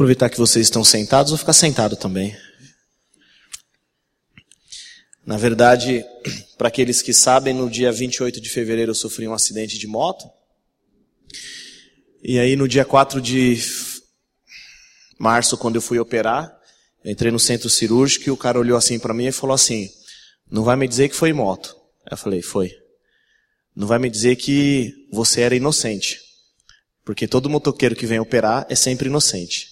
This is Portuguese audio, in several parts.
Aproveitar que vocês estão sentados, vou ficar sentado também. Na verdade, para aqueles que sabem, no dia 28 de fevereiro eu sofri um acidente de moto. E aí no dia 4 de março, quando eu fui operar, eu entrei no centro cirúrgico e o cara olhou assim para mim e falou assim: "Não vai me dizer que foi moto?" Eu falei: "Foi." "Não vai me dizer que você era inocente?" Porque todo motoqueiro que vem operar é sempre inocente.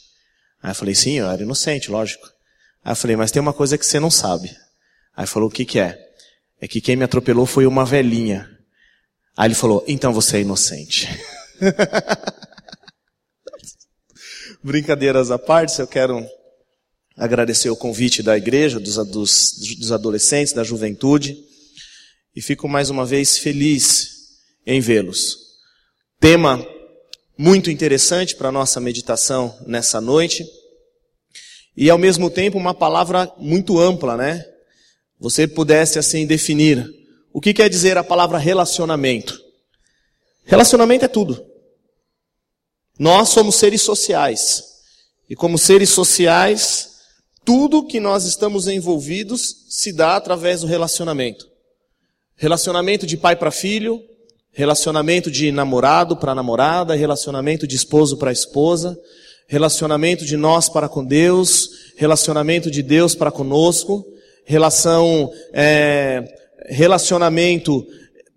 Aí eu falei: "Sim, eu era inocente, lógico." Aí eu falei: "Mas tem uma coisa que você não sabe." Aí falou: "O que que é?" É que quem me atropelou foi uma velhinha. Aí ele falou: "Então você é inocente." Brincadeiras à parte, eu quero agradecer o convite da igreja, dos, dos, dos adolescentes, da juventude, e fico mais uma vez feliz em vê-los. Tema muito interessante para a nossa meditação nessa noite, e ao mesmo tempo uma palavra muito ampla, né? Você pudesse assim definir o que quer dizer a palavra relacionamento. Relacionamento é tudo. Nós somos seres sociais. E como seres sociais, tudo que nós estamos envolvidos se dá através do relacionamento. Relacionamento de pai para filho, relacionamento de namorado para namorada, relacionamento de esposo para esposa, relacionamento de nós para com Deus, relacionamento de Deus para conosco, relação, é, relacionamento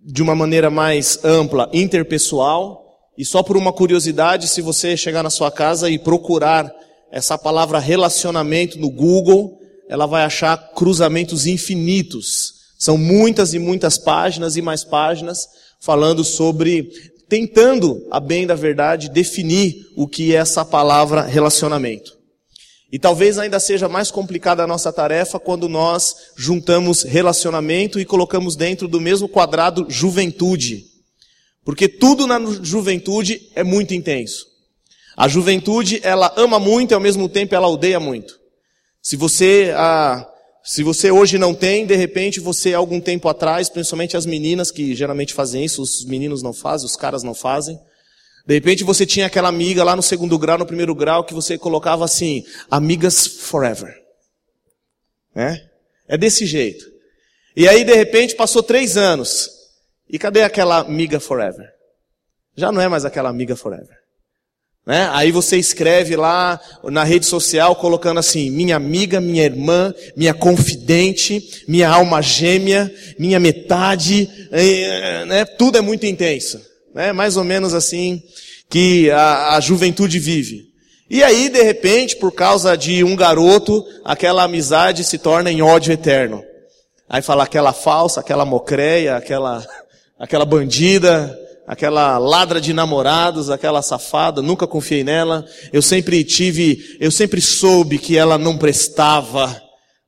de uma maneira mais ampla, interpessoal, e só por uma curiosidade, se você chegar na sua casa e procurar essa palavra relacionamento no Google, ela vai achar cruzamentos infinitos. São muitas e muitas páginas e mais páginas falando sobre, tentando, a bem da verdade, definir o que é essa palavra relacionamento. E talvez ainda seja mais complicada a nossa tarefa quando nós juntamos relacionamento e colocamos dentro do mesmo quadrado juventude. Porque tudo na juventude é muito intenso. A juventude, ela ama muito e ao mesmo tempo ela odeia muito. Se você, ah, se você hoje não tem, de repente você, algum tempo atrás, principalmente as meninas que geralmente fazem isso, os meninos não fazem, os caras não fazem. De repente você tinha aquela amiga lá no segundo grau, no primeiro grau, que você colocava assim, amigas forever. É? É desse jeito. E aí de repente passou três anos. E cadê aquela amiga forever? Já não é mais aquela amiga forever. Né? Aí você escreve lá na rede social colocando assim, minha amiga, minha irmã, minha confidente, minha alma gêmea, minha metade, né? tudo é muito intenso. Né? Mais ou menos assim que a, a juventude vive. E aí, de repente, por causa de um garoto, aquela amizade se torna em ódio eterno. Aí fala aquela falsa, aquela mocreia, aquela aquela bandida, aquela ladra de namorados, aquela safada, nunca confiei nela. Eu sempre tive, eu sempre soube que ela não prestava,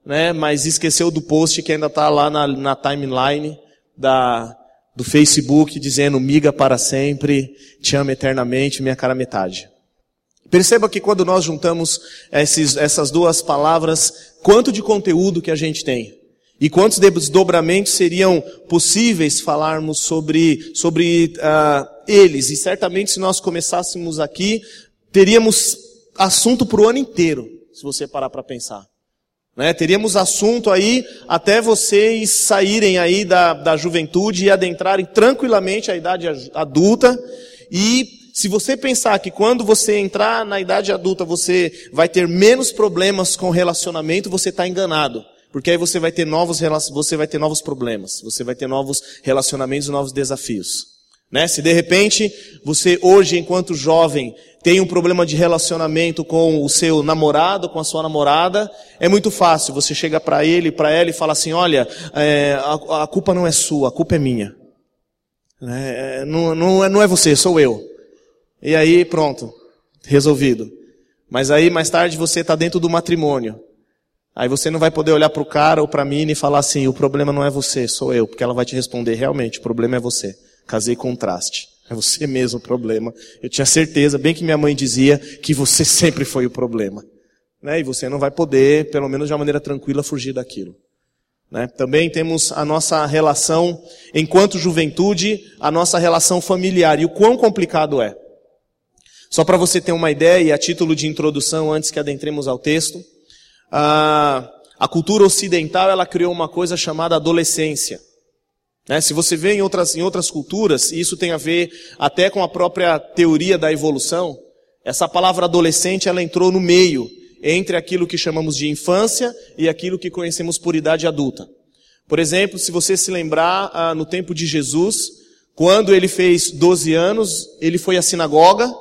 né? Mas esqueceu do post que ainda está lá na, na timeline da, do Facebook dizendo miga para sempre, te amo eternamente, minha cara metade. Perceba que quando nós juntamos esses, essas duas palavras, quanto de conteúdo que a gente tem. E quantos desdobramentos seriam possíveis falarmos sobre, sobre uh, eles? E certamente se nós começássemos aqui, teríamos assunto para o ano inteiro, se você parar para pensar. Né? Teríamos assunto aí até vocês saírem aí da, da juventude e adentrarem tranquilamente a idade adulta. E se você pensar que quando você entrar na idade adulta você vai ter menos problemas com relacionamento, você está enganado. Porque aí você vai ter novos, você vai ter novos problemas, você vai ter novos relacionamentos novos desafios. Né? Se de repente você hoje, enquanto jovem, tem um problema de relacionamento com o seu namorado, com a sua namorada, é muito fácil. Você chega para ele, para ela e fala assim: olha, é, a, a, culpa não é sua, a culpa é minha. É, não, não, é, não é você, sou eu. E aí pronto, resolvido. Mas aí mais tarde você está dentro do matrimônio. Aí você não vai poder olhar para o cara ou para mina e falar assim, o problema não é você, sou eu, porque ela vai te responder, realmente, o problema é você. Casei com um traste. É você mesmo o problema. Eu tinha certeza, bem que minha mãe dizia, que você sempre foi o problema. Né? E você não vai poder, pelo menos de uma maneira tranquila, fugir daquilo. Né? Também temos a nossa relação, enquanto juventude, a nossa relação familiar. E o quão complicado é. Só para você ter uma ideia, e a título de introdução, antes que adentremos ao texto, a, a cultura ocidental ela criou uma coisa chamada adolescência. Né? Se você vê em outras, em outras culturas, e isso tem a ver até com a própria teoria da evolução, essa palavra adolescente ela entrou no meio entre aquilo que chamamos de infância e aquilo que conhecemos por idade adulta. Por exemplo, se você se lembrar ah, no tempo de Jesus, quando ele fez 12 anos, ele foi à sinagoga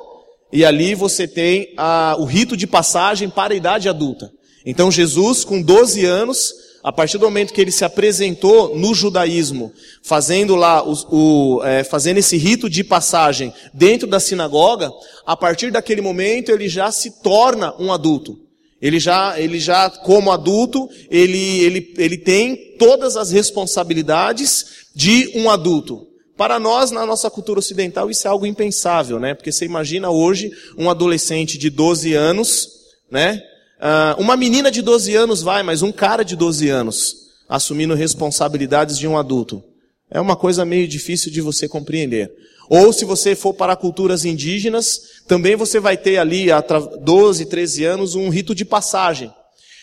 e ali você tem ah, o rito de passagem para a idade adulta. Então Jesus, com 12 anos, a partir do momento que ele se apresentou no judaísmo, fazendo lá o, o é, fazendo esse rito de passagem dentro da sinagoga, a partir daquele momento ele já se torna um adulto. Ele já, ele já como adulto, ele, ele, ele tem todas as responsabilidades de um adulto. Para nós, na nossa cultura ocidental, isso é algo impensável, né? Porque você imagina hoje um adolescente de 12 anos, né? Uh, uma menina de 12 anos vai, mas um cara de 12 anos assumindo responsabilidades de um adulto. É uma coisa meio difícil de você compreender. Ou se você for para culturas indígenas, também você vai ter ali, há 12, 13 anos, um rito de passagem.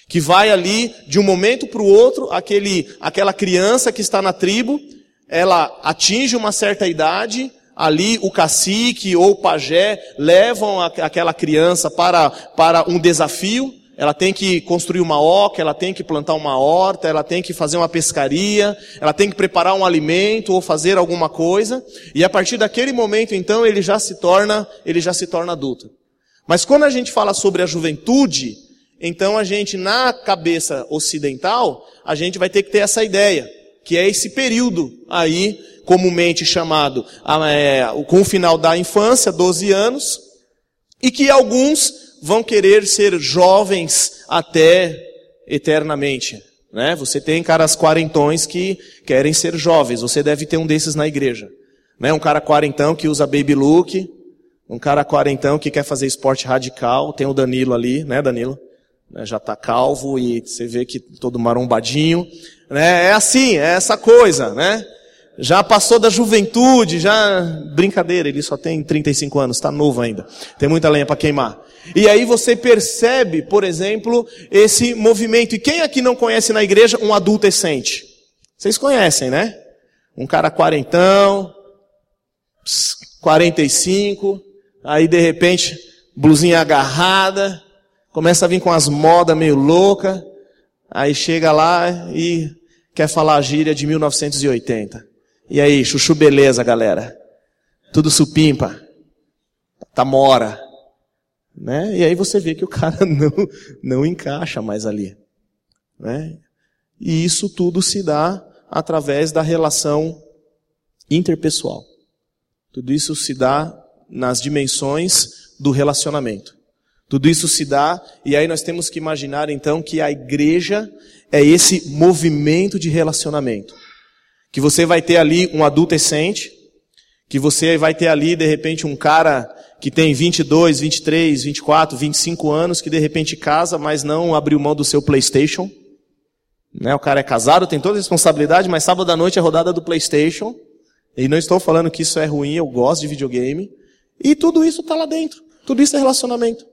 Que vai ali, de um momento para o outro, aquele, aquela criança que está na tribo, ela atinge uma certa idade, ali o cacique ou o pajé levam aquela criança para, para um desafio, ela tem que construir uma oca, ela tem que plantar uma horta, ela tem que fazer uma pescaria, ela tem que preparar um alimento ou fazer alguma coisa, e a partir daquele momento então ele já se torna, ele já se torna adulto. Mas quando a gente fala sobre a juventude, então a gente na cabeça ocidental, a gente vai ter que ter essa ideia, que é esse período aí comumente chamado é, com o final da infância, 12 anos, e que alguns vão querer ser jovens até eternamente. Né? Você tem caras quarentões que querem ser jovens. Você deve ter um desses na igreja. Né? Um cara quarentão que usa baby look. Um cara quarentão que quer fazer esporte radical. Tem o Danilo ali, né, Danilo? Né, já tá calvo e você vê que todo marombadinho. Né? É assim, é essa coisa, né? já passou da juventude, já brincadeira, ele só tem 35 anos, está novo ainda. Tem muita lenha para queimar. E aí você percebe, por exemplo, esse movimento. E quem aqui não conhece na igreja um adultescente? Vocês conhecem, né? Um cara quarentão, 45, aí de repente, blusinha agarrada, começa a vir com as modas meio louca, aí chega lá e quer falar a gíria de 1980. E aí, chuchu beleza, galera? Tudo supimpa. Tá mora. Né? E aí você vê que o cara não, não encaixa mais ali. Né? E isso tudo se dá através da relação interpessoal. Tudo isso se dá nas dimensões do relacionamento. Tudo isso se dá, e aí nós temos que imaginar então que a igreja é esse movimento de relacionamento. Que você vai ter ali um adolescente, que você vai ter ali, de repente, um cara que tem 22, 23, 24, 25 anos, que de repente casa, mas não abriu mão do seu PlayStation. Né? O cara é casado, tem toda a responsabilidade, mas sábado à noite é rodada do PlayStation. E não estou falando que isso é ruim, eu gosto de videogame. E tudo isso está lá dentro. Tudo isso é relacionamento.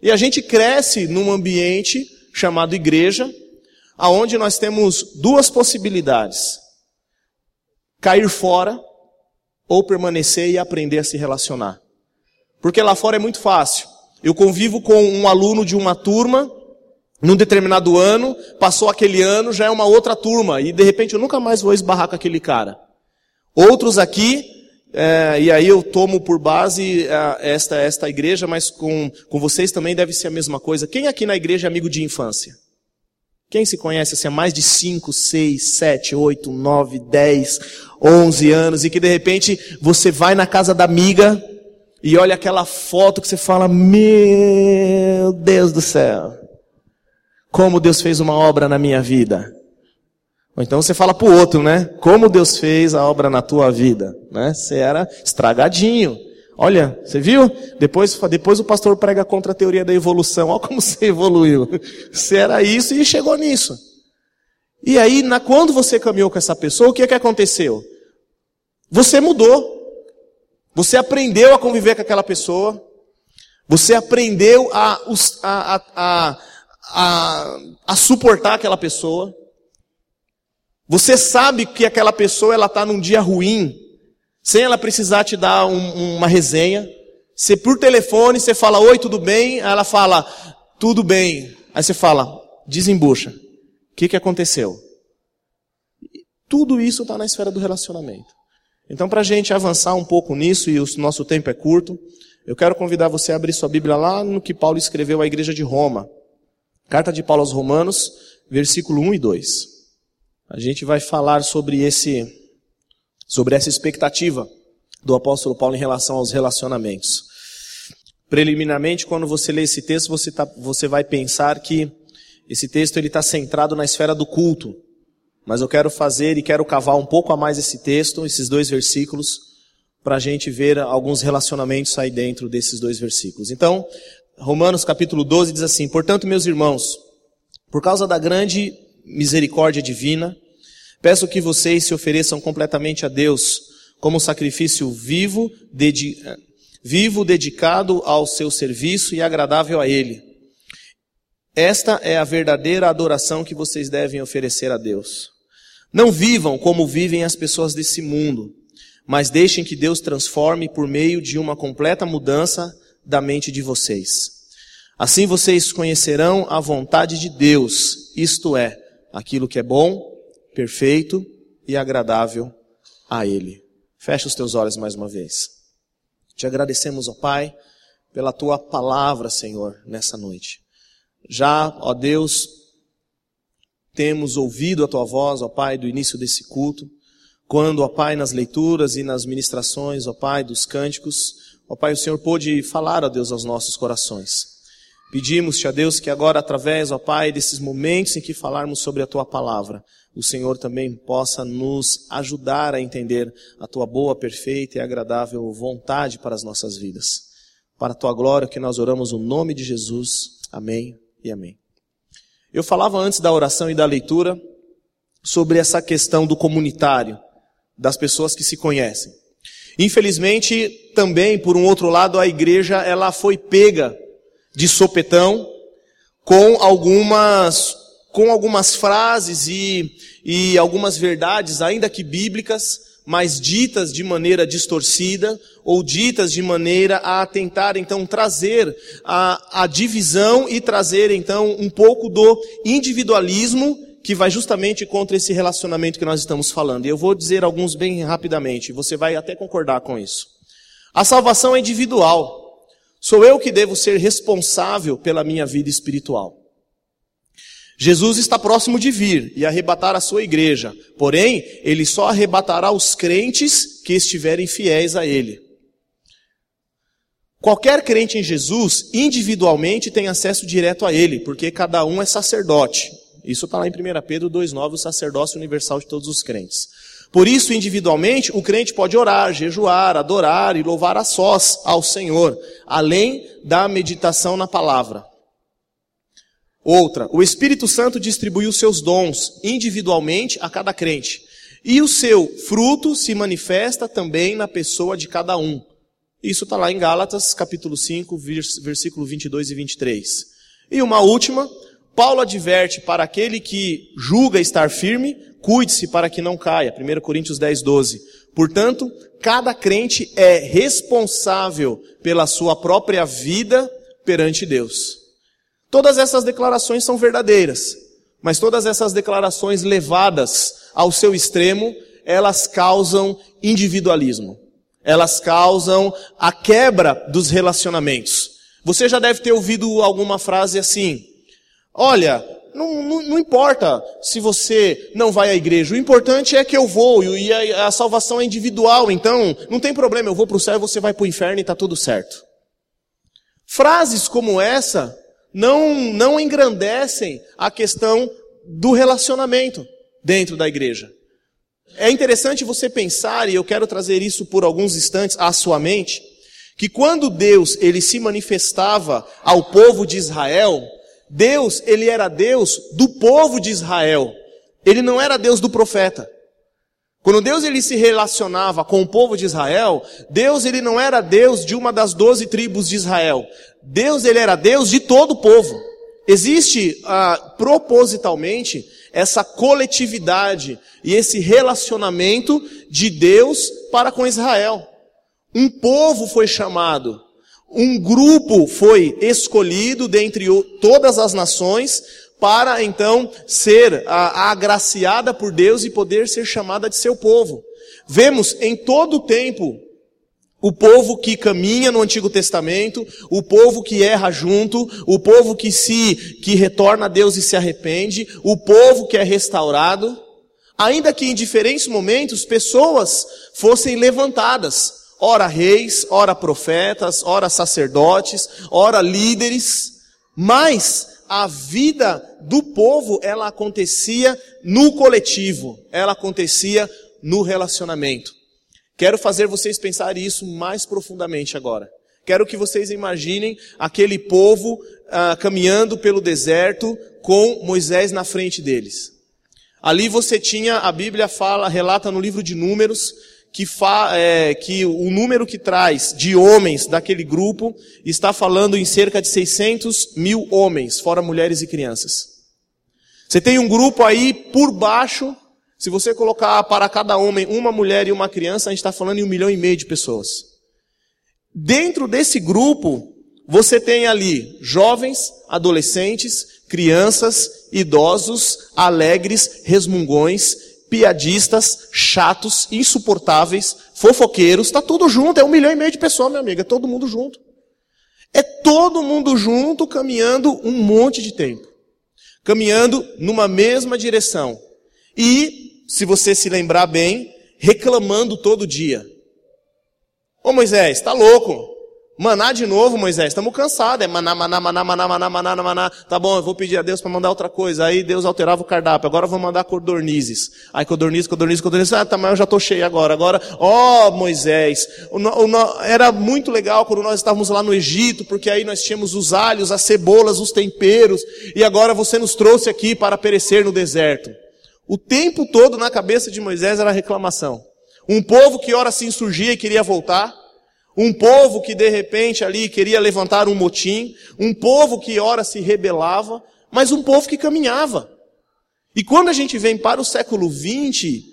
E a gente cresce num ambiente chamado igreja, aonde nós temos duas possibilidades cair fora ou permanecer e aprender a se relacionar. Porque lá fora é muito fácil. Eu convivo com um aluno de uma turma, num determinado ano, passou aquele ano, já é uma outra turma, e de repente eu nunca mais vou esbarrar com aquele cara. Outros aqui, é, e aí eu tomo por base é, esta, esta igreja, mas com, com vocês também deve ser a mesma coisa. Quem aqui na igreja é amigo de infância? Quem se conhece assim há mais de 5, 6, 7, 8, 9, 10, 11 anos e que de repente você vai na casa da amiga e olha aquela foto que você fala: Meu Deus do céu, como Deus fez uma obra na minha vida. Ou então você fala para o outro, né? Como Deus fez a obra na tua vida, né? Você era estragadinho. Olha, você viu? Depois, depois o pastor prega contra a teoria da evolução. Olha como você evoluiu. Você era isso e chegou nisso. E aí, na, quando você caminhou com essa pessoa, o que, é que aconteceu? Você mudou. Você aprendeu a conviver com aquela pessoa. Você aprendeu a, a, a, a, a suportar aquela pessoa. Você sabe que aquela pessoa ela está num dia ruim, sem ela precisar te dar um, uma resenha. Você por telefone, você fala, oi, tudo bem? Aí ela fala, tudo bem. Aí você fala, desembucha. O que, que aconteceu? Tudo isso está na esfera do relacionamento. Então, para a gente avançar um pouco nisso, e o nosso tempo é curto, eu quero convidar você a abrir sua Bíblia lá no que Paulo escreveu à igreja de Roma. Carta de Paulo aos Romanos, versículo 1 e 2. A gente vai falar sobre esse, sobre essa expectativa do apóstolo Paulo em relação aos relacionamentos. Preliminarmente, quando você lê esse texto, você, tá, você vai pensar que esse texto ele está centrado na esfera do culto. Mas eu quero fazer e quero cavar um pouco a mais esse texto, esses dois versículos, para a gente ver alguns relacionamentos aí dentro desses dois versículos. Então, Romanos capítulo 12 diz assim: Portanto, meus irmãos, por causa da grande misericórdia divina, peço que vocês se ofereçam completamente a Deus como sacrifício vivo, dedi vivo dedicado ao seu serviço e agradável a Ele. Esta é a verdadeira adoração que vocês devem oferecer a Deus. Não vivam como vivem as pessoas desse mundo, mas deixem que Deus transforme por meio de uma completa mudança da mente de vocês. Assim vocês conhecerão a vontade de Deus, isto é, aquilo que é bom, perfeito e agradável a Ele. Fecha os teus olhos mais uma vez. Te agradecemos, ó Pai, pela tua palavra, Senhor, nessa noite. Já, ó Deus, temos ouvido a tua voz, ó Pai, do início desse culto, quando, ó Pai, nas leituras e nas ministrações, ó Pai, dos cânticos, ó Pai, o Senhor pôde falar, ó Deus, aos nossos corações. Pedimos-te, ó Deus, que agora, através, ó Pai, desses momentos em que falarmos sobre a tua palavra, o Senhor também possa nos ajudar a entender a tua boa, perfeita e agradável vontade para as nossas vidas. Para a tua glória que nós oramos o no nome de Jesus. Amém e amém. Eu falava antes da oração e da leitura sobre essa questão do comunitário, das pessoas que se conhecem. Infelizmente, também, por um outro lado, a igreja ela foi pega de sopetão com algumas com algumas frases e, e algumas verdades, ainda que bíblicas, mas ditas de maneira distorcida ou ditas de maneira a tentar então trazer a, a divisão e trazer então um pouco do individualismo que vai justamente contra esse relacionamento que nós estamos falando. E eu vou dizer alguns bem rapidamente, você vai até concordar com isso. A salvação é individual. Sou eu que devo ser responsável pela minha vida espiritual. Jesus está próximo de vir e arrebatar a sua igreja. Porém, ele só arrebatará os crentes que estiverem fiéis a ele. Qualquer crente em Jesus, individualmente, tem acesso direto a ele, porque cada um é sacerdote. Isso está lá em 1 Pedro 2,9, o sacerdócio universal de todos os crentes. Por isso, individualmente, o crente pode orar, jejuar, adorar e louvar a sós ao Senhor, além da meditação na palavra. Outra, o Espírito Santo distribui os seus dons individualmente a cada crente. E o seu fruto se manifesta também na pessoa de cada um. Isso está lá em Gálatas, capítulo 5, versículo 22 e 23. E uma última, Paulo adverte para aquele que julga estar firme, cuide-se para que não caia. 1 Coríntios 10, 12. Portanto, cada crente é responsável pela sua própria vida perante Deus. Todas essas declarações são verdadeiras, mas todas essas declarações levadas ao seu extremo, elas causam individualismo. Elas causam a quebra dos relacionamentos. Você já deve ter ouvido alguma frase assim: Olha, não, não, não, importa se você não vai à igreja, o importante é que eu vou, e a, a salvação é individual, então não tem problema, eu vou para o céu e você vai para o inferno e está tudo certo. Frases como essa não, não engrandecem a questão do relacionamento dentro da igreja. É interessante você pensar, e eu quero trazer isso por alguns instantes à sua mente, que quando Deus ele se manifestava ao povo de Israel, Deus ele era Deus do povo de Israel. Ele não era Deus do profeta. Quando Deus ele se relacionava com o povo de Israel, Deus ele não era Deus de uma das doze tribos de Israel. Deus ele era Deus de todo o povo. Existe ah, propositalmente essa coletividade e esse relacionamento de Deus para com Israel. Um povo foi chamado, um grupo foi escolhido dentre todas as nações para então ser a, agraciada por Deus e poder ser chamada de seu povo. Vemos em todo o tempo o povo que caminha no Antigo Testamento, o povo que erra junto, o povo que se que retorna a Deus e se arrepende, o povo que é restaurado, ainda que em diferentes momentos pessoas fossem levantadas, ora reis, ora profetas, ora sacerdotes, ora líderes, mas a vida do povo, ela acontecia no coletivo, ela acontecia no relacionamento. Quero fazer vocês pensar isso mais profundamente agora. Quero que vocês imaginem aquele povo ah, caminhando pelo deserto com Moisés na frente deles. Ali você tinha, a Bíblia fala, relata no livro de Números, que, é, que o número que traz de homens daquele grupo está falando em cerca de 600 mil homens, fora mulheres e crianças. Você tem um grupo aí por baixo, se você colocar para cada homem uma mulher e uma criança, a gente está falando em um milhão e meio de pessoas. Dentro desse grupo, você tem ali jovens, adolescentes, crianças, idosos, alegres, resmungões, piadistas, chatos, insuportáveis, fofoqueiros, tá tudo junto, é um milhão e meio de pessoas, minha amiga, é todo mundo junto. É todo mundo junto caminhando um monte de tempo. Caminhando numa mesma direção. E, se você se lembrar bem, reclamando todo dia. Ô Moisés, tá louco? Maná de novo, Moisés, estamos cansados. É maná, maná, maná, maná, maná, maná, maná. Tá bom, eu vou pedir a Deus para mandar outra coisa. Aí Deus alterava o cardápio. Agora eu vou mandar codornizes. Aí codornizes, codornizes, codornizes. Ah, tá, mas eu já estou cheio agora. Agora, ó oh, Moisés. O, o, era muito legal quando nós estávamos lá no Egito, porque aí nós tínhamos os alhos, as cebolas, os temperos. E agora você nos trouxe aqui para perecer no deserto. O tempo todo na cabeça de Moisés era reclamação. Um povo que ora se insurgia e queria voltar um povo que de repente ali queria levantar um motim, um povo que ora se rebelava, mas um povo que caminhava. E quando a gente vem para o século XX,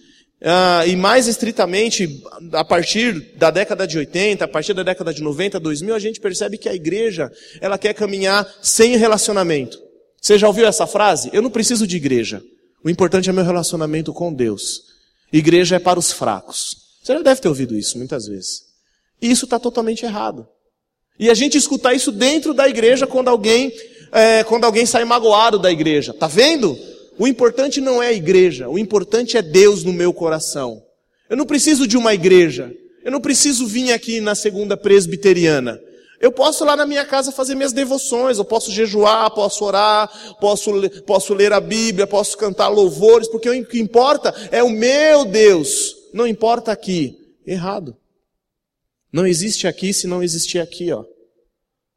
uh, e mais estritamente a partir da década de 80, a partir da década de 90, 2000, a gente percebe que a igreja, ela quer caminhar sem relacionamento. Você já ouviu essa frase? Eu não preciso de igreja. O importante é meu relacionamento com Deus. Igreja é para os fracos. Você já deve ter ouvido isso muitas vezes. Isso está totalmente errado. E a gente escutar isso dentro da igreja quando alguém, é, quando alguém sai magoado da igreja. Tá vendo? O importante não é a igreja, o importante é Deus no meu coração. Eu não preciso de uma igreja. Eu não preciso vir aqui na segunda presbiteriana. Eu posso lá na minha casa fazer minhas devoções, eu posso jejuar, posso orar, posso, posso ler a Bíblia, posso cantar louvores, porque o que importa é o meu Deus. Não importa aqui. Errado. Não existe aqui se não existir aqui, ó.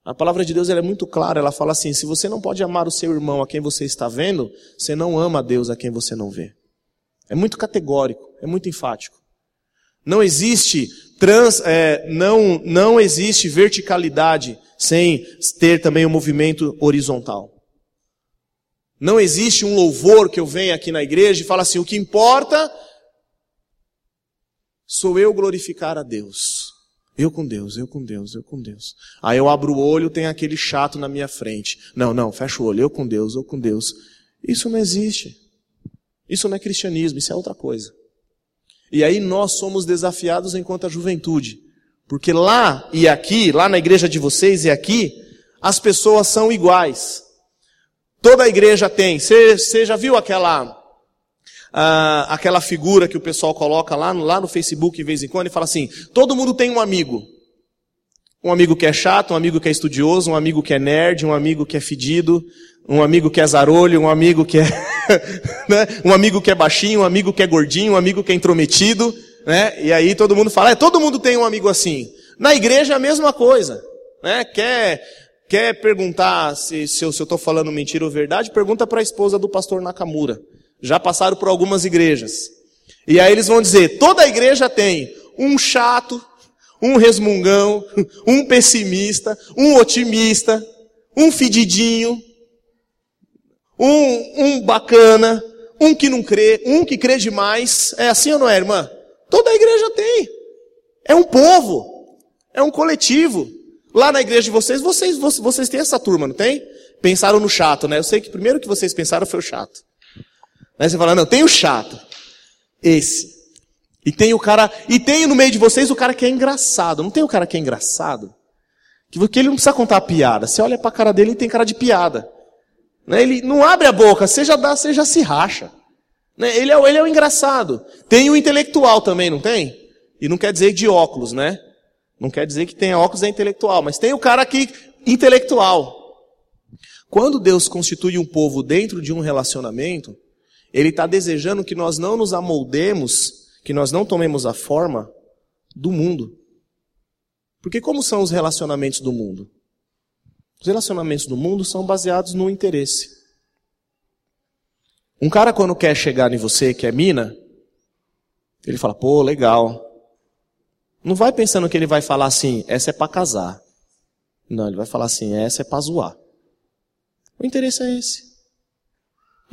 A palavra de Deus é muito clara, ela fala assim: se você não pode amar o seu irmão a quem você está vendo, você não ama a Deus a quem você não vê. É muito categórico, é muito enfático. Não existe trans, é, não, não existe verticalidade sem ter também o um movimento horizontal. Não existe um louvor que eu venha aqui na igreja e fala assim: o que importa sou eu glorificar a Deus. Eu com Deus, eu com Deus, eu com Deus. Aí eu abro o olho, tem aquele chato na minha frente. Não, não, fecha o olho, eu com Deus, eu com Deus. Isso não existe. Isso não é cristianismo, isso é outra coisa. E aí nós somos desafiados enquanto a juventude. Porque lá e aqui, lá na igreja de vocês e aqui, as pessoas são iguais. Toda a igreja tem. Você já viu aquela ah, aquela figura que o pessoal coloca lá lá no Facebook de vez em quando e fala assim: todo mundo tem um amigo. Um amigo que é chato, um amigo que é estudioso, um amigo que é nerd, um amigo que é fedido, um amigo que é zarolho, um amigo que é, né? um amigo que é baixinho, um amigo que é gordinho, um amigo que é intrometido, né? E aí todo mundo fala, é, todo mundo tem um amigo assim. Na igreja é a mesma coisa, né? Quer, quer perguntar se, se eu estou falando mentira ou verdade, pergunta para a esposa do pastor Nakamura já passaram por algumas igrejas. E aí eles vão dizer: toda igreja tem um chato, um resmungão, um pessimista, um otimista, um fedidinho, um, um bacana, um que não crê, um que crê demais. É assim ou não é, irmã? Toda igreja tem. É um povo. É um coletivo. Lá na igreja de vocês, vocês, vocês têm essa turma, não tem? Pensaram no chato, né? Eu sei que primeiro que vocês pensaram foi o chato. Você fala, não, tem o chato. Esse. E tem o cara, e tem no meio de vocês o cara que é engraçado. Não tem o cara que é engraçado? Que ele não precisa contar a piada. Você olha pra cara dele e tem cara de piada. Né? Ele não abre a boca, você já dá, você já se racha. Né? Ele, é, ele é o engraçado. Tem o intelectual também, não tem? E não quer dizer de óculos, né? Não quer dizer que tem óculos é intelectual, mas tem o cara aqui intelectual. Quando Deus constitui um povo dentro de um relacionamento, Ele está desejando que nós não nos amoldemos, que nós não tomemos a forma do mundo. Porque como são os relacionamentos do mundo? Os relacionamentos do mundo são baseados no interesse. Um cara quando quer chegar em você, que é mina, ele fala, pô, legal. Não vai pensando que ele vai falar assim, essa é para casar. Não, ele vai falar assim, essa é para zoar. O interesse é esse.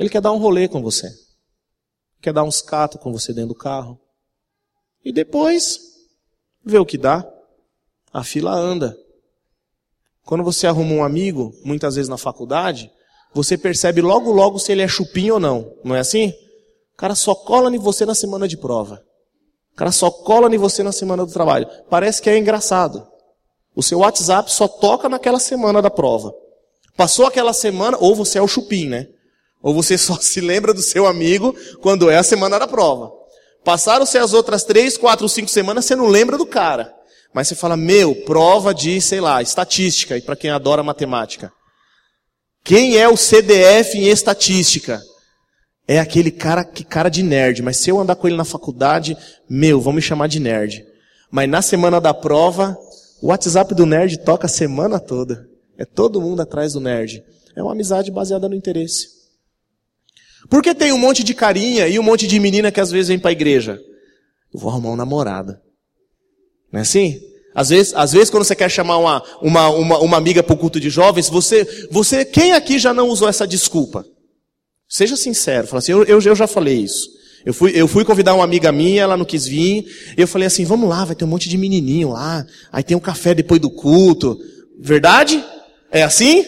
Ele quer dar um rolê com você. Quer dar uns catos com você dentro do carro. E depois, vê o que dá a fila anda. Quando você arruma um amigo, muitas vezes na faculdade, você percebe logo logo se ele é chupinho ou não. Não é assim? O cara só cola em você na semana de prova. O cara só cola em você na semana do trabalho. Parece que é engraçado. O seu WhatsApp só toca naquela semana da prova. Passou aquela semana, ou você é o chupim, né? Ou você só se lembra do seu amigo quando é a semana da prova. Passaram-se as outras três, quatro, cinco semanas, você não lembra do cara. Mas você fala, meu, prova de, sei lá, estatística, e para quem adora matemática. Quem é o CDF em estatística? É aquele cara que cara de nerd, mas se eu andar com ele na faculdade, meu, vão me chamar de nerd. Mas na semana da prova, o WhatsApp do nerd toca a semana toda. É todo mundo atrás do nerd. É uma amizade baseada no interesse. Por que tem um monte de carinha e um monte de menina que às vezes vem para a igreja? Eu vou arrumar uma namorada. Não é assim? Às vezes, às vezes quando você quer chamar uma, uma, uma, uma amiga para o culto de jovens, você, você, quem aqui já não usou essa desculpa? Seja sincero, fala assim, eu, eu, já falei isso. Eu fui, eu fui convidar uma amiga minha, ela não quis vir, eu falei assim, vamos lá, vai ter um monte de menininho lá, aí tem um café depois do culto. Verdade? É assim?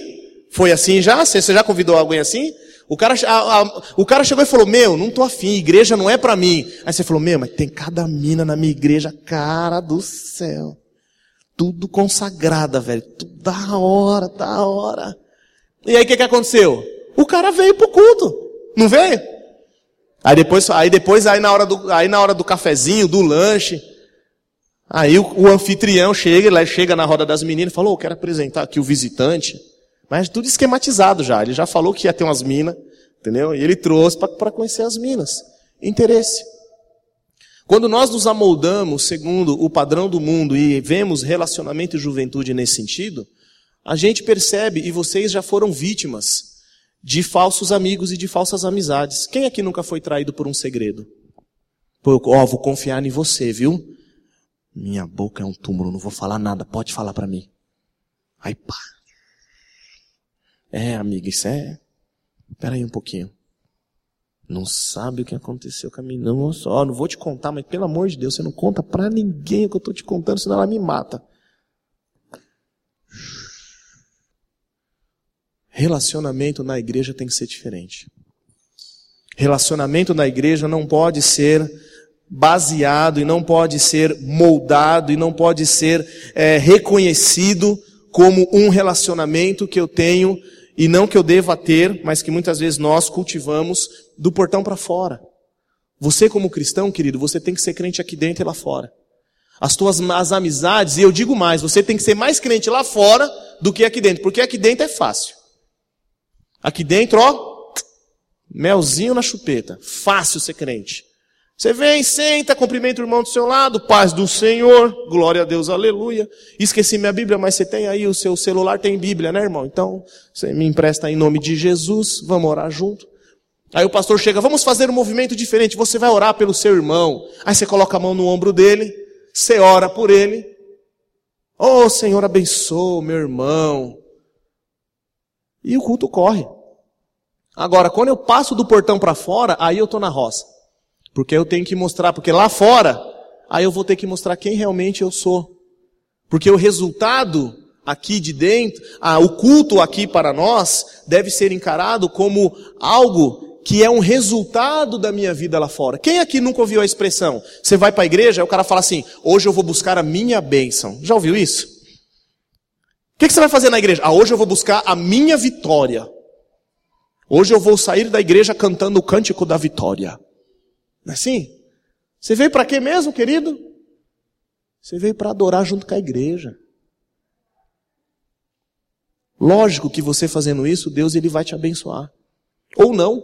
Foi assim já? Você já convidou alguém assim? O cara, a, a, o cara chegou e falou, meu, não tô afim, igreja não é para mim. Aí você falou, meu, mas tem cada mina na minha igreja, cara do céu. Tudo consagrada, velho. Tudo da hora, da hora. E aí o que, que aconteceu? O cara veio pro culto. Não veio? Aí depois, aí depois, aí na hora do, aí na hora do cafezinho, do lanche, aí o, o anfitrião chega, ele chega na roda das meninas e falou, oh, quero apresentar aqui o visitante. Mas tudo esquematizado já. Ele já falou que ia ter umas minas, entendeu? E ele trouxe para conhecer as minas. Interesse. Quando nós nos amoldamos segundo o padrão do mundo e vemos relacionamento e juventude nesse sentido, a gente percebe, e vocês já foram vítimas, de falsos amigos e de falsas amizades. Quem aqui nunca foi traído por um segredo? Pô, ó, vou confiar em você, viu? Minha boca é um túmulo, não vou falar nada, pode falar para mim. Aí pá, é, amiga, isso é. Espera aí um pouquinho. Não sabe o que aconteceu com a menina. Não, só, não vou te contar, mas pelo amor de Deus, você não conta pra ninguém o que eu tô te contando, senão ela me mata. Relacionamento na igreja tem que ser diferente. Relacionamento na igreja não pode ser baseado e não pode ser moldado e não pode ser é, reconhecido como um relacionamento que eu tenho e não que eu deva ter, mas que muitas vezes nós cultivamos do portão para fora. Você como cristão, querido, você tem que ser crente aqui dentro e lá fora. As tuas as amizades, e eu digo mais, você tem que ser mais crente lá fora do que aqui dentro, porque aqui dentro é fácil. Aqui dentro, ó, melzinho na chupeta, fácil ser crente. Você vem, senta, cumprimenta o irmão do seu lado, paz do Senhor, glória a Deus, aleluia. Esqueci minha Bíblia, mas você tem aí o seu celular, tem Bíblia, né, irmão? Então, você me empresta em nome de Jesus, vamos orar junto. Aí o pastor chega, vamos fazer um movimento diferente. Você vai orar pelo seu irmão. Aí você coloca a mão no ombro dele, você ora por ele. Oh, Senhor, abençoa meu irmão. E o culto corre. Agora, quando eu passo do portão para fora, aí eu estou na roça. Porque eu tenho que mostrar, porque lá fora, aí eu vou ter que mostrar quem realmente eu sou. Porque o resultado aqui de dentro, ah, o culto aqui para nós, deve ser encarado como algo que é um resultado da minha vida lá fora. Quem aqui nunca ouviu a expressão? Você vai para a igreja, aí o cara fala assim: hoje eu vou buscar a minha bênção. Já ouviu isso? O que, que você vai fazer na igreja? Ah, hoje eu vou buscar a minha vitória. Hoje eu vou sair da igreja cantando o cântico da vitória. Não é assim? Você veio para quê mesmo, querido? Você veio para adorar junto com a igreja. Lógico que você fazendo isso, Deus ele vai te abençoar. Ou não.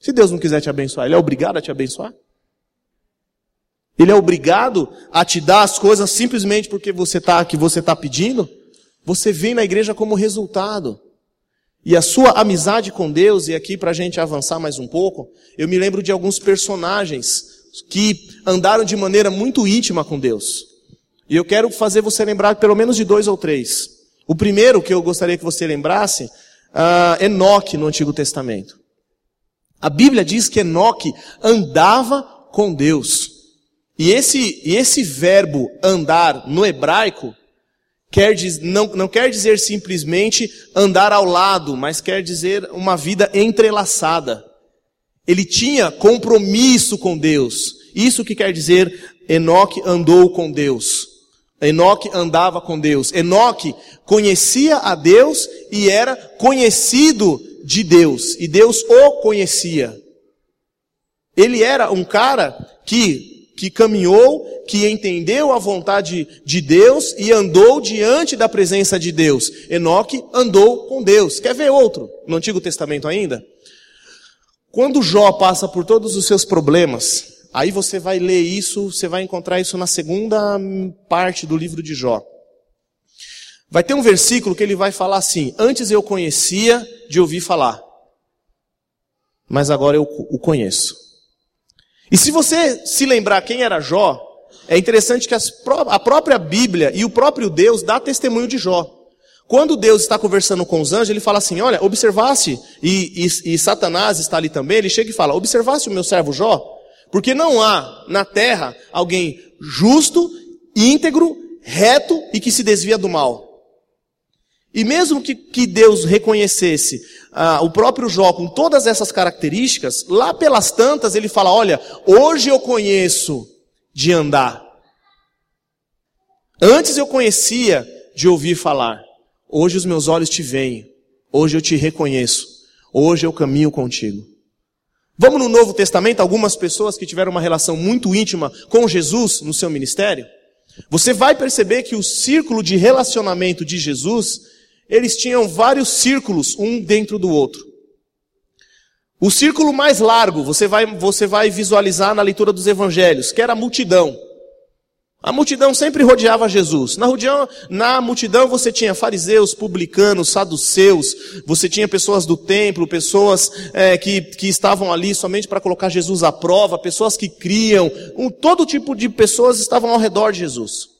Se Deus não quiser te abençoar, Ele é obrigado a te abençoar? Ele é obrigado a te dar as coisas simplesmente porque você tá, que você está pedindo? Você vem na igreja como resultado. E a sua amizade com Deus, e aqui para a gente avançar mais um pouco, eu me lembro de alguns personagens que andaram de maneira muito íntima com Deus. E eu quero fazer você lembrar pelo menos de dois ou três. O primeiro que eu gostaria que você lembrasse, uh, Enoque no Antigo Testamento. A Bíblia diz que Enoque andava com Deus. E esse, e esse verbo andar no hebraico quer, não, não quer dizer simplesmente andar ao lado, mas quer dizer uma vida entrelaçada. Ele tinha compromisso com Deus. Isso que quer dizer Enoque andou com Deus. Enoque andava com Deus. Enoque conhecia a Deus e era conhecido de Deus, e Deus o conhecia. Ele era um cara que, que caminhou, que entendeu a vontade de Deus e andou diante da presença de Deus. Enoque andou com Deus. Quer ver outro? No Antigo Testamento ainda? Quando Jó passa por todos os seus problemas, aí você vai ler isso, você vai encontrar isso na segunda parte do livro de Jó. Vai ter um versículo que ele vai falar assim: Antes eu conhecia de ouvir falar, mas agora eu o conheço. E se você se lembrar quem era Jó, é interessante que a própria Bíblia e o próprio Deus dá testemunho de Jó. Quando Deus está conversando com os anjos, ele fala assim: Olha, observasse, e, e, e Satanás está ali também, ele chega e fala: Observasse o meu servo Jó, porque não há na terra alguém justo, íntegro, reto e que se desvia do mal. E mesmo que, que Deus reconhecesse ah, o próprio Jó com todas essas características, lá pelas tantas ele fala: Olha, hoje eu conheço de andar. Antes eu conhecia de ouvir falar. Hoje os meus olhos te veem. Hoje eu te reconheço. Hoje eu caminho contigo. Vamos no Novo Testamento, algumas pessoas que tiveram uma relação muito íntima com Jesus no seu ministério. Você vai perceber que o círculo de relacionamento de Jesus eles tinham vários círculos, um dentro do outro. O círculo mais largo, você vai, você vai visualizar na leitura dos evangelhos, que era a multidão. A multidão sempre rodeava Jesus. Na, na multidão você tinha fariseus, publicanos, saduceus, você tinha pessoas do templo, pessoas é, que, que estavam ali somente para colocar Jesus à prova, pessoas que criam, um, todo tipo de pessoas estavam ao redor de Jesus.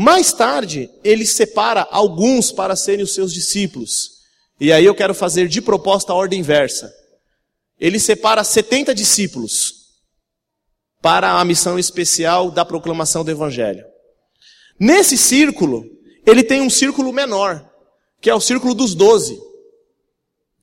Mais tarde, ele separa alguns para serem os seus discípulos. E aí eu quero fazer de proposta a ordem inversa. Ele separa 70 discípulos para a missão especial da proclamação do Evangelho. Nesse círculo, ele tem um círculo menor, que é o círculo dos doze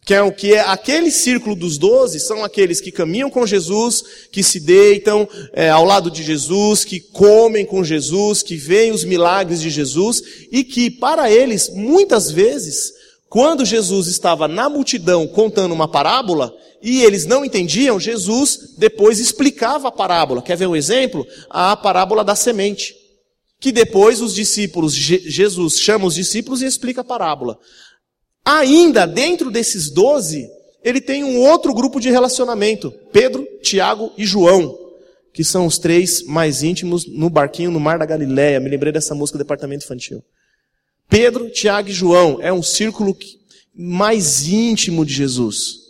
que é o que é aquele círculo dos doze são aqueles que caminham com Jesus, que se deitam é, ao lado de Jesus, que comem com Jesus, que veem os milagres de Jesus e que para eles muitas vezes, quando Jesus estava na multidão contando uma parábola e eles não entendiam, Jesus depois explicava a parábola. Quer ver um exemplo? A parábola da semente. Que depois os discípulos, Jesus chama os discípulos e explica a parábola. Ainda dentro desses doze, ele tem um outro grupo de relacionamento: Pedro, Tiago e João, que são os três mais íntimos no barquinho no Mar da Galileia. Me lembrei dessa música do Departamento Infantil. Pedro, Tiago e João é um círculo mais íntimo de Jesus.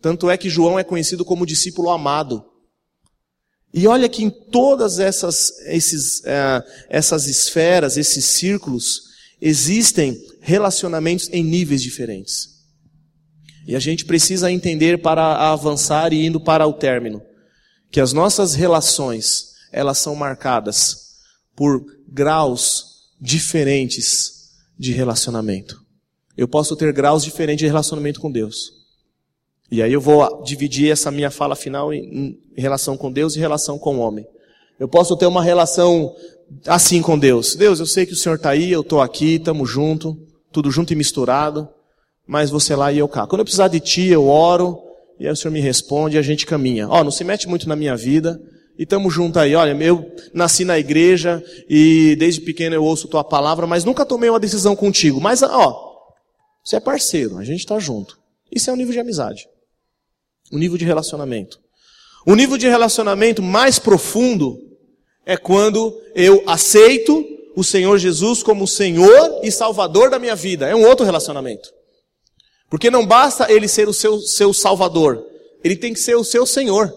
Tanto é que João é conhecido como discípulo amado. E olha que em todas essas, esses, uh, essas esferas, esses círculos, existem relacionamentos em níveis diferentes. E a gente precisa entender para avançar e indo para o término, que as nossas relações, elas são marcadas por graus diferentes de relacionamento. Eu posso ter graus diferentes de relacionamento com Deus. E aí eu vou dividir essa minha fala final em, em relação com Deus e relação com o homem. Eu posso ter uma relação assim com Deus. Deus, eu sei que o Senhor está aí, eu estou aqui, estamos junto, tudo junto e misturado, mas você lá e eu cá. Quando eu precisar de ti, eu oro, e aí o Senhor me responde e a gente caminha. Ó, oh, não se mete muito na minha vida, e estamos juntos aí. Olha, eu nasci na igreja, e desde pequeno eu ouço tua palavra, mas nunca tomei uma decisão contigo. Mas, ó, você é parceiro, a gente está junto. Isso é um nível de amizade. Um nível de relacionamento. O nível de relacionamento mais profundo é quando eu aceito o Senhor Jesus como Senhor e Salvador da minha vida. É um outro relacionamento. Porque não basta ele ser o seu, seu Salvador, ele tem que ser o seu Senhor.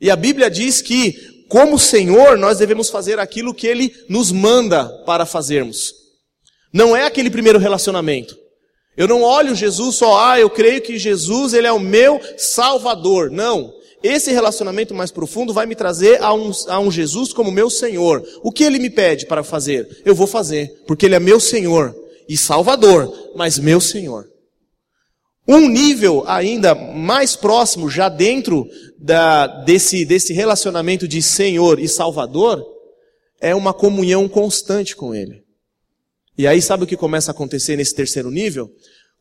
E a Bíblia diz que, como Senhor, nós devemos fazer aquilo que ele nos manda para fazermos. Não é aquele primeiro relacionamento. Eu não olho Jesus só, ah, eu creio que Jesus, ele é o meu Salvador. Não. Esse relacionamento mais profundo vai me trazer a um, a um Jesus como meu Senhor. O que Ele me pede para fazer? Eu vou fazer, porque Ele é meu Senhor e Salvador, mas meu Senhor. Um nível ainda mais próximo, já dentro da, desse, desse relacionamento de Senhor e Salvador, é uma comunhão constante com Ele. E aí sabe o que começa a acontecer nesse terceiro nível?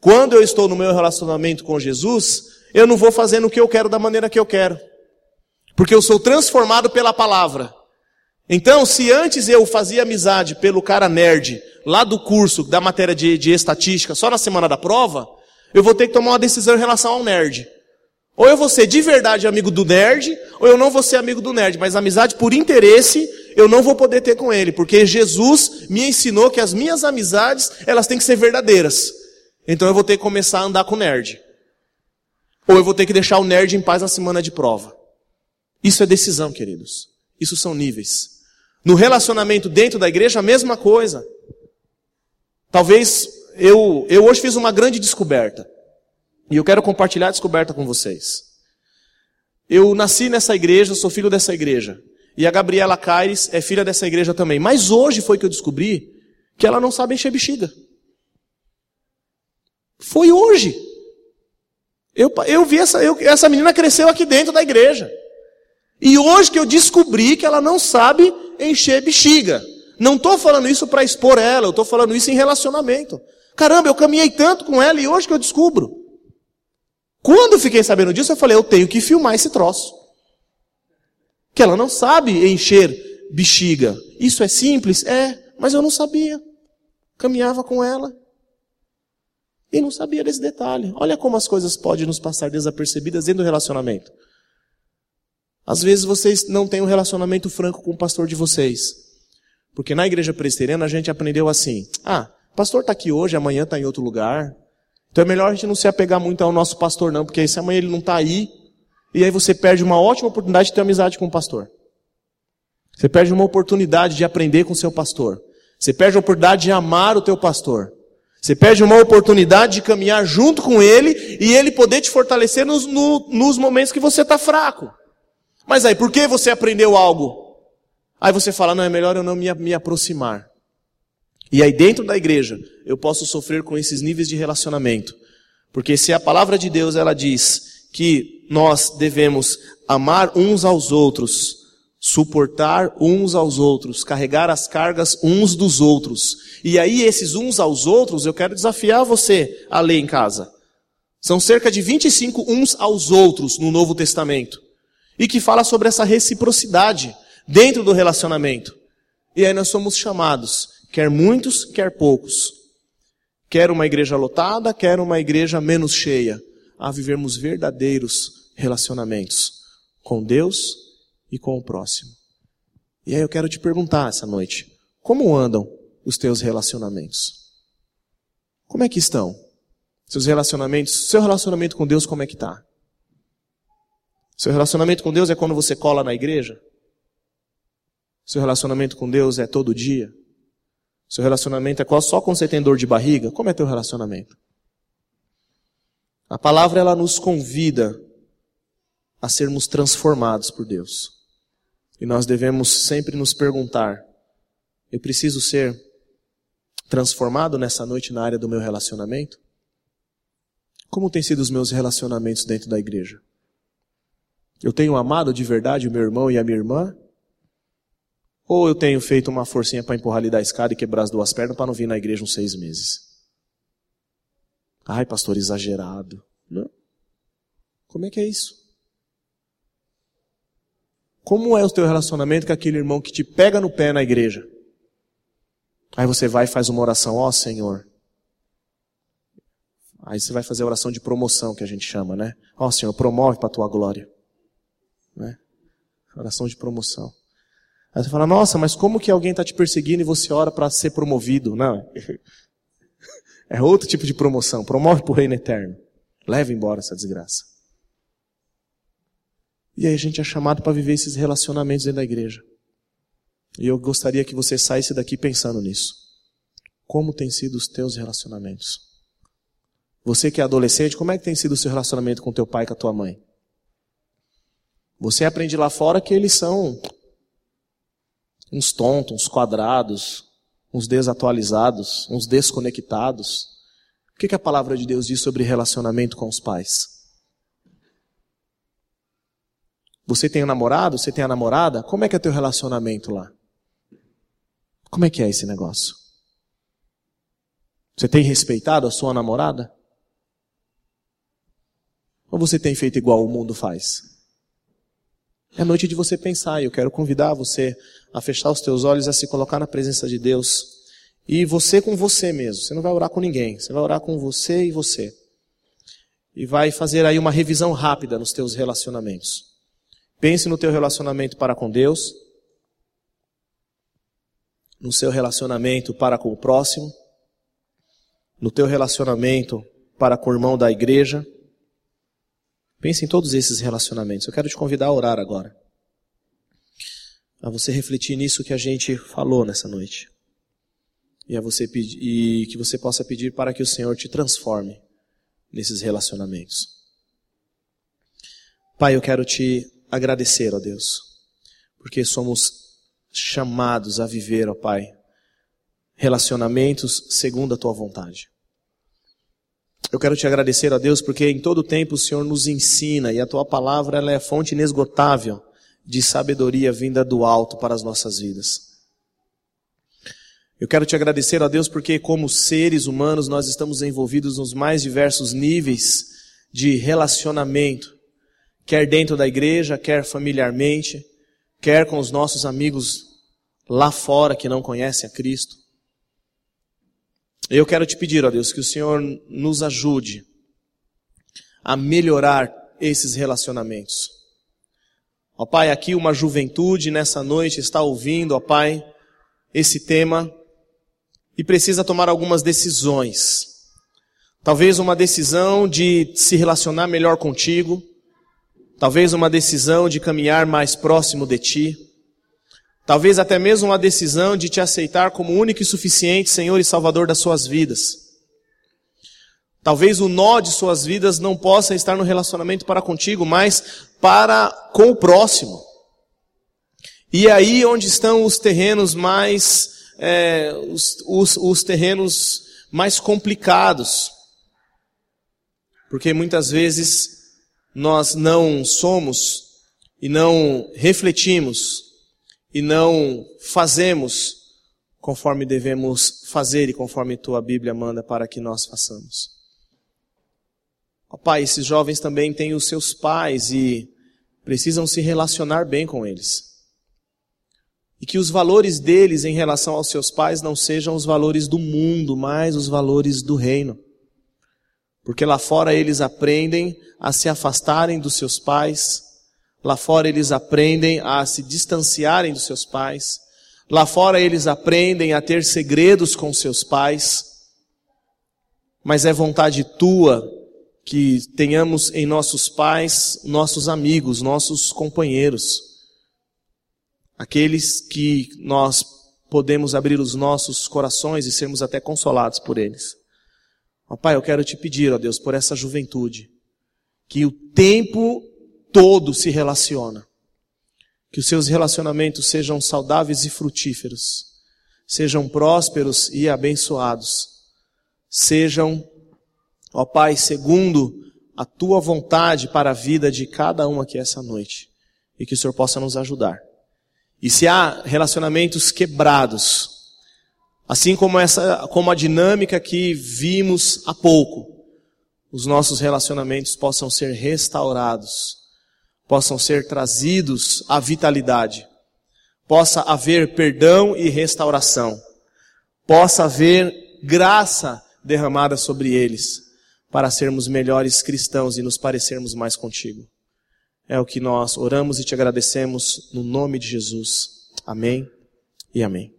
Quando eu estou no meu relacionamento com Jesus, eu não vou fazendo o que eu quero da maneira que eu quero. Porque eu sou transformado pela palavra. Então, se antes eu fazia amizade pelo cara nerd, lá do curso da matéria de, de estatística, só na semana da prova, eu vou ter que tomar uma decisão em relação ao nerd. Ou eu vou ser de verdade amigo do nerd, ou eu não vou ser amigo do nerd, mas amizade por interesse eu não vou poder ter com ele, porque Jesus me ensinou que as minhas amizades, elas têm que ser verdadeiras. Então eu vou ter que começar a andar com nerd. Ou eu vou ter que deixar o nerd em paz na semana de prova. Isso é decisão, queridos. Isso são níveis. No relacionamento dentro da igreja, a mesma coisa. Talvez eu, eu hoje fiz uma grande descoberta. E eu quero compartilhar a descoberta com vocês. Eu nasci nessa igreja, sou filho dessa igreja. E a Gabriela Caires é filha dessa igreja também. Mas hoje foi que eu descobri que ela não sabe encher bexiga. Foi hoje. Eu, eu vi essa, eu, essa menina cresceu aqui dentro da igreja. E hoje que eu descobri que ela não sabe encher bexiga. Não estou falando isso para expor ela, eu estou falando isso em relacionamento. Caramba, eu caminhei tanto com ela e hoje que eu descubro. Quando fiquei sabendo disso, eu falei, eu tenho que filmar esse troço. Que ela não sabe encher bexiga. Isso é simples? É, mas eu não sabia. Caminhava com ela. E não sabia desse detalhe. Olha como as coisas podem nos passar desapercebidas dentro do relacionamento. Às vezes vocês não têm um relacionamento franco com o pastor de vocês. Porque na igreja presbiteriana a gente aprendeu assim: ah, pastor está aqui hoje, amanhã está em outro lugar. Então é melhor a gente não se apegar muito ao nosso pastor, não, porque se amanhã ele não está aí, e aí você perde uma ótima oportunidade de ter amizade com o pastor. Você perde uma oportunidade de aprender com o seu pastor. Você perde a oportunidade de amar o teu pastor. Você perde uma oportunidade de caminhar junto com Ele e Ele poder te fortalecer nos, no, nos momentos que você está fraco. Mas aí, por que você aprendeu algo? Aí você fala, não, é melhor eu não me, me aproximar. E aí, dentro da igreja, eu posso sofrer com esses níveis de relacionamento. Porque se a palavra de Deus, ela diz que nós devemos amar uns aos outros, suportar uns aos outros, carregar as cargas uns dos outros. E aí, esses uns aos outros, eu quero desafiar você a ler em casa. São cerca de 25 uns aos outros no Novo Testamento. E que fala sobre essa reciprocidade dentro do relacionamento. E aí nós somos chamados, quer muitos, quer poucos. Quer uma igreja lotada, quer uma igreja menos cheia, a vivermos verdadeiros relacionamentos com Deus e com o próximo. E aí eu quero te perguntar essa noite: como andam os teus relacionamentos? Como é que estão? Seus relacionamentos, seu relacionamento com Deus, como é que está? Seu relacionamento com Deus é quando você cola na igreja? Seu relacionamento com Deus é todo dia? Seu relacionamento é só quando você tem dor de barriga? Como é teu relacionamento? A palavra ela nos convida a sermos transformados por Deus. E nós devemos sempre nos perguntar: eu preciso ser transformado nessa noite na área do meu relacionamento? Como têm sido os meus relacionamentos dentro da igreja? Eu tenho amado de verdade o meu irmão e a minha irmã? Ou eu tenho feito uma forcinha para empurrar ali da escada e quebrar as duas pernas para não vir na igreja uns seis meses? Ai, pastor, exagerado. Não. Como é que é isso? Como é o teu relacionamento com aquele irmão que te pega no pé na igreja? Aí você vai e faz uma oração, ó oh, Senhor. Aí você vai fazer a oração de promoção que a gente chama, né? Ó oh, Senhor, promove para a tua glória. Né? Oração de promoção. Aí você fala, nossa, mas como que alguém está te perseguindo e você ora para ser promovido? Não. É outro tipo de promoção. Promove para o reino eterno. Leva embora essa desgraça. E aí a gente é chamado para viver esses relacionamentos dentro da igreja. E eu gostaria que você saísse daqui pensando nisso. Como tem sido os teus relacionamentos? Você que é adolescente, como é que tem sido o seu relacionamento com teu pai e com a tua mãe? Você aprende lá fora que eles são uns tontos, uns quadrados, uns desatualizados, uns desconectados. O que, que a palavra de Deus diz sobre relacionamento com os pais? Você tem um namorado? Você tem a namorada? Como é que é teu relacionamento lá? Como é que é esse negócio? Você tem respeitado a sua namorada? Ou você tem feito igual o mundo faz? É noite de você pensar e eu quero convidar você a fechar os teus olhos, a se colocar na presença de Deus. E você com você mesmo. Você não vai orar com ninguém. Você vai orar com você e você. E vai fazer aí uma revisão rápida nos teus relacionamentos. Pense no teu relacionamento para com Deus. No seu relacionamento para com o próximo. No teu relacionamento para com o irmão da igreja Pense em todos esses relacionamentos. Eu quero te convidar a orar agora. A você refletir nisso que a gente falou nessa noite. E, a você pedir, e que você possa pedir para que o Senhor te transforme nesses relacionamentos. Pai, eu quero te agradecer, ó Deus, porque somos chamados a viver, ó Pai, relacionamentos segundo a tua vontade. Eu quero te agradecer a Deus porque em todo tempo o Senhor nos ensina e a tua palavra ela é fonte inesgotável de sabedoria vinda do alto para as nossas vidas. Eu quero te agradecer a Deus porque como seres humanos nós estamos envolvidos nos mais diversos níveis de relacionamento, quer dentro da igreja, quer familiarmente, quer com os nossos amigos lá fora que não conhecem a Cristo. Eu quero te pedir, ó Deus, que o Senhor nos ajude a melhorar esses relacionamentos. Ó Pai, aqui uma juventude nessa noite está ouvindo, ó Pai, esse tema e precisa tomar algumas decisões. Talvez uma decisão de se relacionar melhor contigo, talvez uma decisão de caminhar mais próximo de ti. Talvez até mesmo uma decisão de te aceitar como único e suficiente Senhor e Salvador das suas vidas. Talvez o nó de suas vidas não possa estar no relacionamento para contigo, mas para com o próximo. E é aí onde estão os terrenos mais, é, os, os, os terrenos mais complicados. Porque muitas vezes nós não somos e não refletimos e não fazemos conforme devemos fazer e conforme tua Bíblia manda para que nós façamos. Ó Pai, esses jovens também têm os seus pais e precisam se relacionar bem com eles. E que os valores deles em relação aos seus pais não sejam os valores do mundo, mas os valores do reino. Porque lá fora eles aprendem a se afastarem dos seus pais, Lá fora eles aprendem a se distanciarem dos seus pais. Lá fora eles aprendem a ter segredos com seus pais. Mas é vontade tua que tenhamos em nossos pais nossos amigos, nossos companheiros, aqueles que nós podemos abrir os nossos corações e sermos até consolados por eles. Ó Pai, eu quero te pedir, ó Deus, por essa juventude, que o tempo todo se relaciona, que os seus relacionamentos sejam saudáveis e frutíferos, sejam prósperos e abençoados, sejam Ó Pai, segundo a tua vontade para a vida de cada um aqui essa noite. E que o Senhor possa nos ajudar. E se há relacionamentos quebrados, assim como essa, como a dinâmica que vimos há pouco, os nossos relacionamentos possam ser restaurados, possam ser trazidos à vitalidade, possa haver perdão e restauração, possa haver graça derramada sobre eles para sermos melhores cristãos e nos parecermos mais contigo. É o que nós oramos e te agradecemos no nome de Jesus. Amém e amém.